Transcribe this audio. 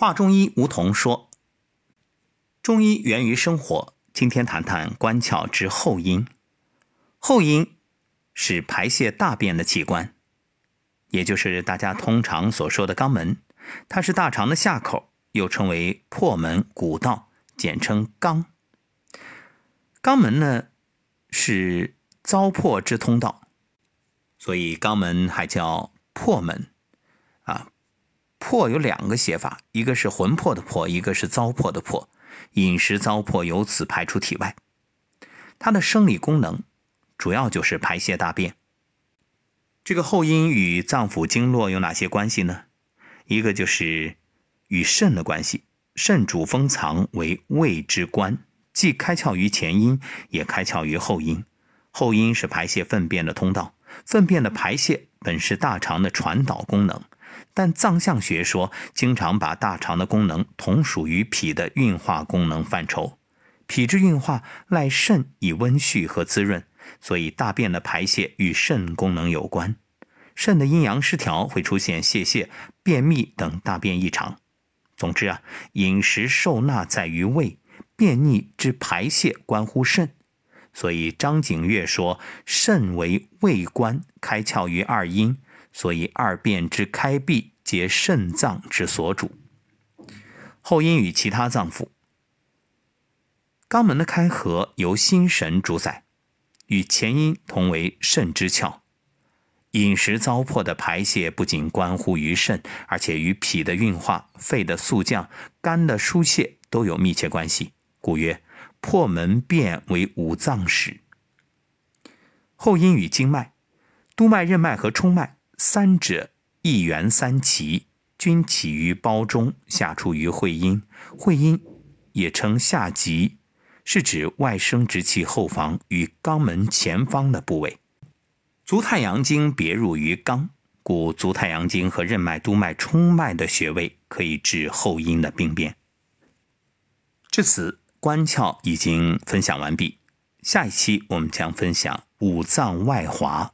华中医吴桐说：“中医源于生活，今天谈谈关窍之后阴。后阴是排泄大便的器官，也就是大家通常所说的肛门。它是大肠的下口，又称为破门、古道，简称肛。肛门呢是糟粕之通道，所以肛门还叫破门。”魄有两个写法，一个是魂魄的魄，一个是糟粕的粕。饮食糟粕由此排出体外。它的生理功能主要就是排泄大便。这个后阴与脏腑经络有哪些关系呢？一个就是与肾的关系。肾主封藏，为胃之官，既开窍于前阴，也开窍于后阴。后阴是排泄粪便的通道，粪便的排泄本是大肠的传导功能。但藏象学说经常把大肠的功能同属于脾的运化功能范畴，脾之运化赖肾以温煦和滋润，所以大便的排泄与肾功能有关。肾的阴阳失调会出现泄泻、便秘等大便异常。总之啊，饮食受纳在于胃，便秘之排泄关乎肾，所以张景岳说肾为胃官，开窍于二阴。所以二便之开闭皆肾脏之所主。后阴与其他脏腑，肛门的开合由心神主宰，与前阴同为肾之窍。饮食糟粕的排泄不仅关乎于肾，而且与脾的运化、肺的肃降、肝的疏泄都有密切关系。故曰：破门便为五脏使。后阴与经脉，督脉、任脉和冲脉。三者一元三奇，均起于胞中，下出于会阴。会阴也称下极，是指外生殖器后方与肛门前方的部位。足太阳经别入于肛，故足太阳经和任脉、督脉、冲脉的穴位可以治后阴的病变。至此，关窍已经分享完毕。下一期我们将分享五脏外滑。